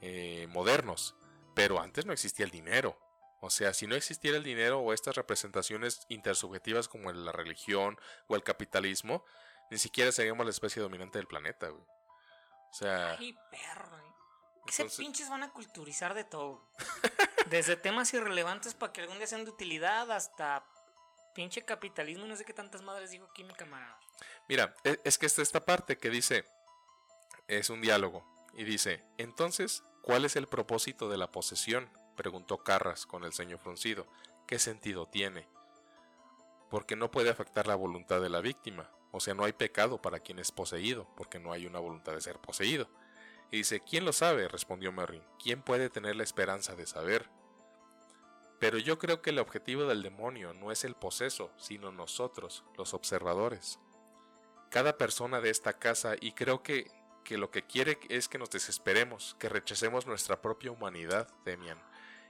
eh, modernos, pero antes no existía el dinero. O sea, si no existiera el dinero o estas representaciones intersubjetivas como la religión o el capitalismo, ni siquiera seríamos la especie dominante del planeta, güey. O sea. Ay, perro, güey. ¿Qué pinches van a culturizar de todo? Desde temas irrelevantes para que algún día sean de utilidad hasta pinche capitalismo no sé qué tantas madres dijo aquí mi camarada. Mira, e, es que está esta parte que dice, es un diálogo, y dice, entonces, ¿cuál es el propósito de la posesión? Preguntó Carras con el ceño fruncido. ¿Qué sentido tiene? Porque no puede afectar la voluntad de la víctima. O sea, no hay pecado para quien es poseído, porque no hay una voluntad de ser poseído. Y dice, ¿quién lo sabe? respondió Merrin. ¿Quién puede tener la esperanza de saber? Pero yo creo que el objetivo del demonio no es el poseso, sino nosotros, los observadores. Cada persona de esta casa, y creo que, que lo que quiere es que nos desesperemos, que rechacemos nuestra propia humanidad, Demian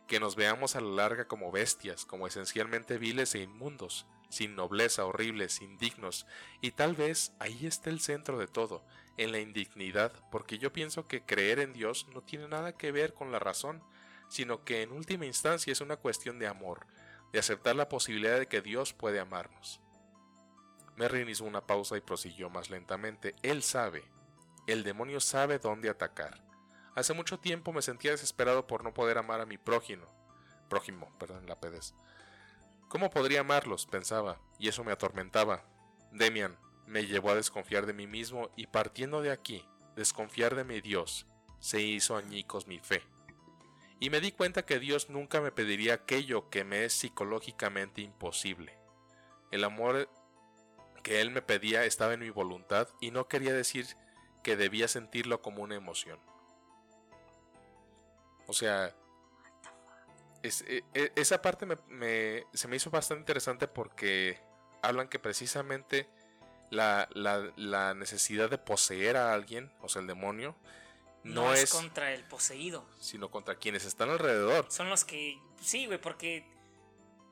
que nos veamos a la larga como bestias, como esencialmente viles e inmundos, sin nobleza, horribles, indignos, y tal vez ahí está el centro de todo, en la indignidad, porque yo pienso que creer en Dios no tiene nada que ver con la razón, sino que en última instancia es una cuestión de amor, de aceptar la posibilidad de que Dios puede amarnos. Merrin hizo una pausa y prosiguió más lentamente. Él sabe, el demonio sabe dónde atacar. Hace mucho tiempo me sentía desesperado por no poder amar a mi prójimo. Prójimo, perdón, la pedes. ¿Cómo podría amarlos? pensaba, y eso me atormentaba. Demian me llevó a desconfiar de mí mismo y partiendo de aquí, desconfiar de mi Dios, se hizo añicos mi fe. Y me di cuenta que Dios nunca me pediría aquello que me es psicológicamente imposible. El amor que Él me pedía estaba en mi voluntad y no quería decir que debía sentirlo como una emoción. O sea, e, e, esa parte me, se me hizo bastante interesante porque hablan que precisamente la, necesidad de poseer a alguien, o sea, el demonio, no, es, contra el poseído, sino contra quienes están alrededor. Son los que, sí, güey, porque,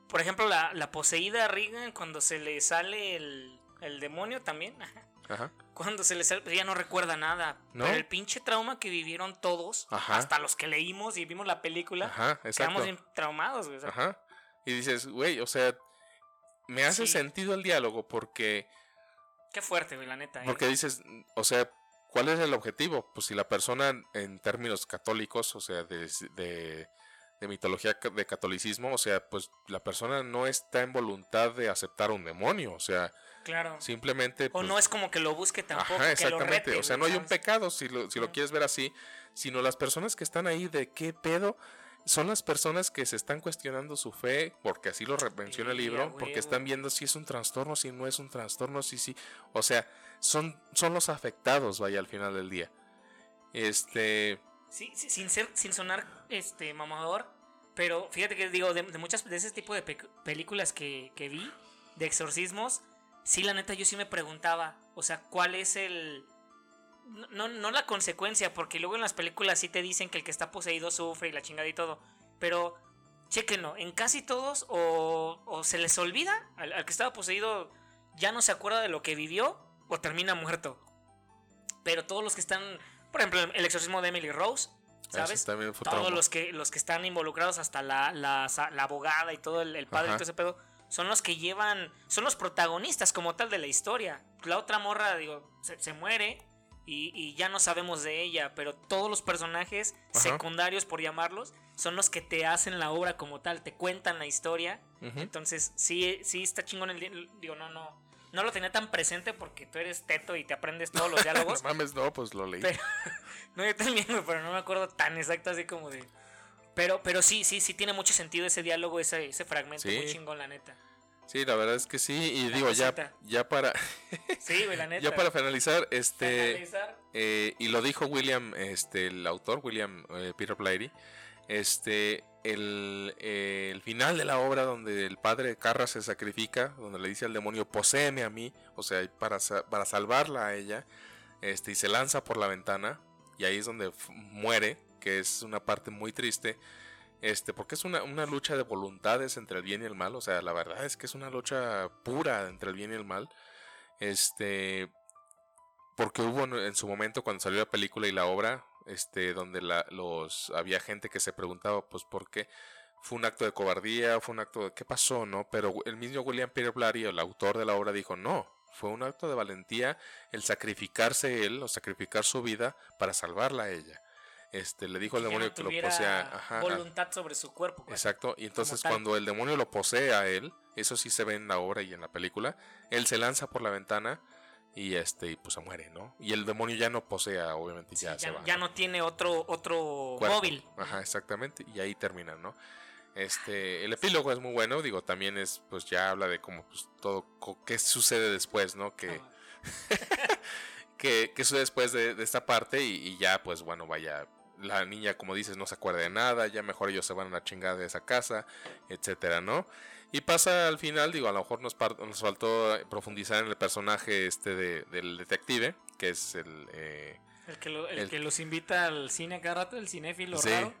por ejemplo, la, la poseída Regan cuando se le sale el, el demonio también, Ajá. Cuando se les ya no recuerda nada. Pero el pinche trauma que vivieron todos, hasta los que leímos y vimos la película, Ajá, quedamos bien traumados, güey. Ajá. Y dices, güey, o sea, me hace sentido el diálogo porque. Qué fuerte, güey, la neta. ¿eh? Porque dices, o sea, ¿cuál es el objetivo? Pues si la persona, en términos católicos, o sea, de, de, de mitología de catolicismo, o sea, pues la persona no está en voluntad de aceptar un demonio, o sea Claro. Simplemente. o no pues, es como que lo busque tampoco. Ajá, exactamente. o sea, no hay un pecado, si lo, si lo quieres ver así, sino las personas que están ahí de qué pedo. Son las personas que se están cuestionando su fe, porque así lo menciona el libro, porque están viendo si es un trastorno, si no es un trastorno, si sí. O sea, son, son los afectados, vaya, al final del día. Este. Sí, sin ser, sin sonar este mamador, pero fíjate que digo, de, muchas de ese tipo de películas que, que vi, de exorcismos, sí, la neta, yo sí me preguntaba, o sea, ¿cuál es el... No, no la consecuencia, porque luego en las películas sí te dicen que el que está poseído sufre y la chingada y todo, pero chequenlo, en casi todos o, o se les olvida, al, que estaba poseído ya no se acuerda de lo que vivió o termina muerto. Pero todos los que están, por ejemplo, el exorcismo de Emily Rose, ¿sabes? Todos los que, los que están involucrados, hasta la, la, abogada y todo el, padre y todo ese pedo, son los que llevan, son los protagonistas como tal de la historia. La otra morra, digo, se, muere y, ya no sabemos de ella, pero todos los personajes secundarios, por llamarlos, son los que te hacen la obra como tal, te cuentan la historia. Entonces, sí, sí está chingón el... Digo, no, no, no lo tenía tan presente porque tú eres teto y te aprendes todos los diálogos. no mames, no, pues lo leí. no, yo también, pero no me acuerdo tan exacto así como de... Pero, pero sí, sí, sí tiene mucho sentido ese diálogo, ese, ese fragmento, muy chingón, la neta. Sí, la verdad es que sí, y digo, ya, ya para... sí, la neta. Ya para finalizar, este... Eh, y lo dijo William, este, el autor, William eh, Peter Blatty, este, el, eh, el, final de la obra donde el padre Carra se sacrifica, donde le dice al demonio, poséeme a mí, o sea, para, para salvarla a ella, este, y se lanza por la ventana, y ahí es donde muere, que es una parte muy triste, este, porque es una, lucha de voluntades entre el bien y el mal, o sea, la verdad es que es una lucha pura entre el bien y el mal, este, porque hubo en su momento cuando salió la película y la obra, este, donde la, los, había gente que se preguntaba, pues, ¿por qué? Fue un acto de cobardía, fue un acto de, ¿qué pasó, no? Pero el mismo William Peter Blatty, el autor de la obra, dijo, no, fue un acto de valentía el sacrificarse él o sacrificar su vida para salvarla a ella este, le dijo al demonio que, lo posea. voluntad sobre su cuerpo. Pues, exacto, y entonces cuando el demonio lo posee a él, eso sí se ve en la obra y en la película, él se lanza por la ventana y este pues se muere, ¿no? Y el demonio ya no posea, obviamente ya, se va. Ya no tiene otro otro móvil. Ajá, exactamente, y ahí termina, ¿no? Este, el epílogo es muy bueno, digo, también es, pues ya habla de cómo, pues todo, qué sucede después, ¿no? Que, que, sucede después de, esta parte y, y, ya, pues bueno, vaya, la niña, como dices, no se acuerda de nada, ya mejor ellos se van a la chingada de esa casa, etcétera, ¿no? Y pasa al final, digo, a lo mejor nos, nos faltó profundizar en el personaje este de, del detective, que es el... Eh, el, que el, que los invita al cine cada rato, el cinéfilo sí, raro.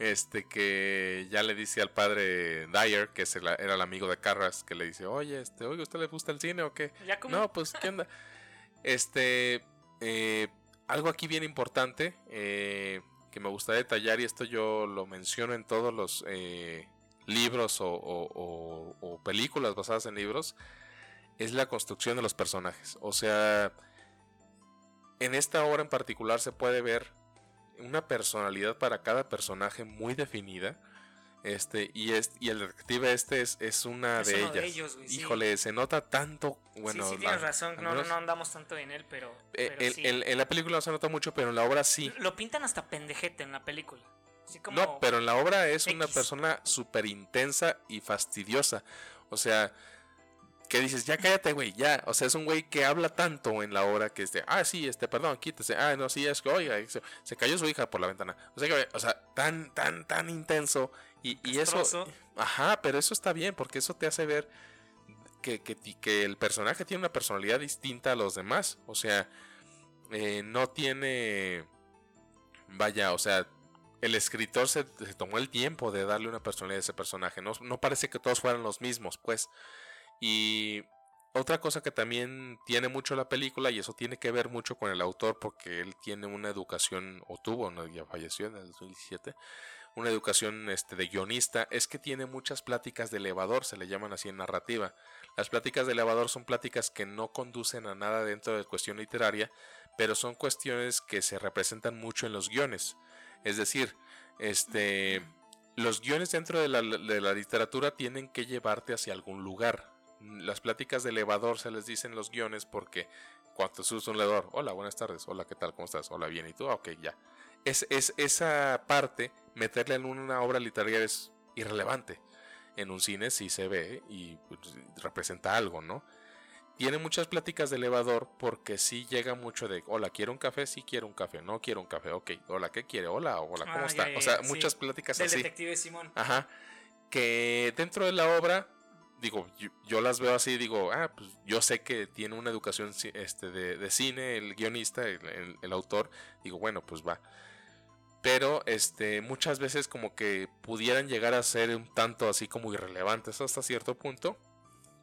Este que ya le dice al padre Dyer, que es era el amigo de Carras, que le dice, oye, este, oye, ¿usted le gusta el cine o qué? no, pues, ¿qué onda? este, eh, algo aquí bien importante eh, que me gusta detallar, y esto yo lo menciono en todos los eh, libros o, películas basadas en libros, es la construcción de los personajes. O sea, en esta obra en particular se puede ver una personalidad para cada personaje muy definida este, y, es, y el detective este es, es una de ellas. Híjole, se nota tanto. Bueno, sí, tienes razón, no, no, andamos tanto en él, pero. Eh, en la película no se nota mucho, pero en la obra sí. Lo pintan hasta pendejete en la película. no, pero en la obra es una persona súper intensa y fastidiosa. O sea, que dices, ya cállate, güey, ya. O sea, es un güey que habla tanto en la obra que es de, ah, sí, este, perdón, quítese. Ah, no, sí, es que, oiga, se, cayó su hija por la ventana. O sea, que, o sea, tan, tan, tan intenso y, eso, ajá, pero eso está bien porque eso te hace ver que, que, el personaje tiene una personalidad distinta a los demás. O sea, eh, no tiene, vaya, o sea, el escritor se, tomó el tiempo de darle una personalidad a ese personaje. No, no parece que todos fueran los mismos, pues. Y otra cosa que también tiene mucho la película, y eso tiene que ver mucho con el autor, porque él tiene una educación, o tuvo, no, ya falleció en el 2017, una educación este, de guionista, es que tiene muchas pláticas de elevador, se le llaman así en narrativa. Las pláticas de elevador son pláticas que no conducen a nada dentro de cuestión literaria, pero son cuestiones que se representan mucho en los guiones. Es decir, este, los guiones dentro de la, literatura tienen que llevarte hacia algún lugar. Las pláticas de elevador se les dicen los guiones porque cuando subes un elevador, hola, buenas tardes, hola, ¿qué tal? ¿Cómo estás? Hola, bien, ¿y tú? Ok, ya. Es, es esa parte meterle en una obra literaria es irrelevante. En un cine sí se ve y pues, representa algo, ¿no? Tiene muchas pláticas de elevador porque sí llega mucho de, hola, ¿quiero un café? Sí quiero un café, no quiero un café, ok, hola, ¿qué quiere? Hola, hola, ¿cómo ah, está? o sea, muchas pláticas Del así. detective Simón. Ajá. Que dentro de la obra, digo, yo, las veo así, digo, ah, pues yo sé que tiene una educación este, de, cine, el guionista, el autor, digo, bueno, pues va pero este muchas veces como que pudieran llegar a ser un tanto así como irrelevantes hasta cierto punto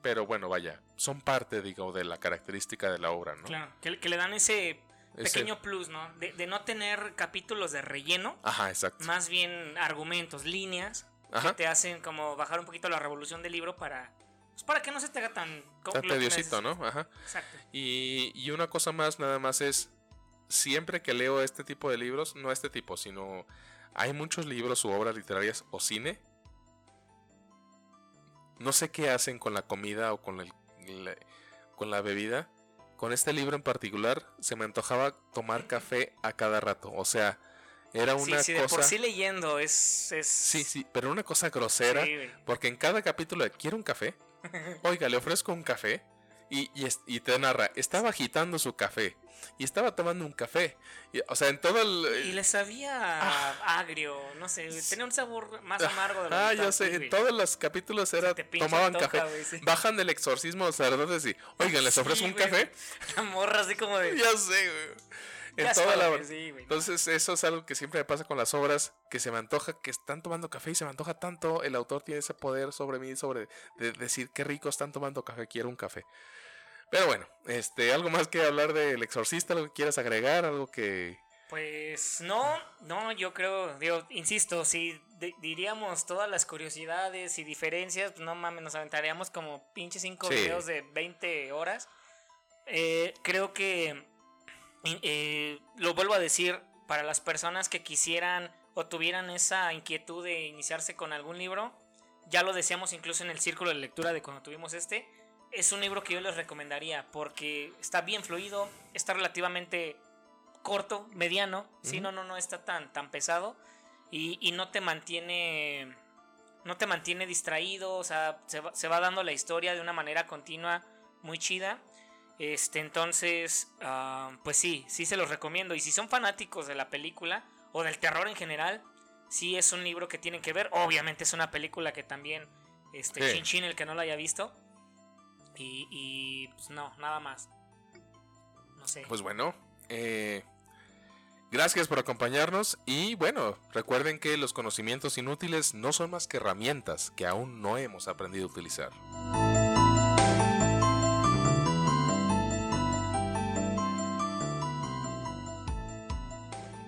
pero bueno vaya son parte digo de la característica de la obra no claro que, le dan ese pequeño plus no de, no tener capítulos de relleno ajá exacto más bien argumentos líneas que te hacen como bajar un poquito la revolución del libro para Pues para que no se te haga tan... Tan tediosito, ¿no? Ajá. Exacto. Y, y una cosa más, nada más es, siempre que leo este tipo de libros, no este tipo, sino hay muchos libros u obras literarias o cine. No sé qué hacen con la comida o con, el, con la bebida. Con este libro en particular se me antojaba tomar café a cada rato. O sea, era una sí, sí, cosa. por sí leyendo es, es. Sí, sí, pero una cosa grosera. porque en cada capítulo de ¿Quiere un café? Oiga, le ofrezco un café. Y, y, te narra, estaba agitando su café y estaba tomando un café. Y, o sea, en todo el... Y le sabía ah. agrio, no sé, tenía un sabor más amargo de lo Ah, yo sé, en todos los capítulos era tomaban café. Bajan del exorcismo los sacerdotes y, oigan, ¿les ofrezco un café? La morra así como de... Ya sé, güey. En toda la... Entonces, eso es algo que siempre me pasa con las obras, que se me antoja que están tomando café y se me antoja tanto, el autor tiene ese poder sobre mí, sobre de decir qué rico están tomando café, quiero un café. Pero bueno, este, algo más que hablar del exorcista, algo que quieras agregar, algo que... Pues no, no, yo creo, digo, insisto, si diríamos todas las curiosidades y diferencias, pues no mames, nos aventaríamos como pinche cinco videos de 20 horas. Eh, creo que, eh, lo vuelvo a decir, para las personas que quisieran o tuvieran esa inquietud de iniciarse con algún libro, ya lo decíamos incluso en el círculo de lectura de cuando tuvimos este, es un libro que yo les recomendaría porque está bien fluido, está relativamente corto, mediano, si no, no, no está tan, tan pesado y, no te mantiene, no te mantiene distraído, o sea, se va, se va dando la historia de una manera continua, muy chida. Este, entonces, ah, pues sí, sí se los recomiendo. Y si son fanáticos de la película o del terror en general, sí es un libro que tienen que ver. Obviamente es una película que también, este, Chin Chin, el que no la haya visto, y, pues no, nada más. No sé. Pues bueno, eh, gracias por acompañarnos y bueno, recuerden que los conocimientos inútiles no son más que herramientas que aún no hemos aprendido a utilizar.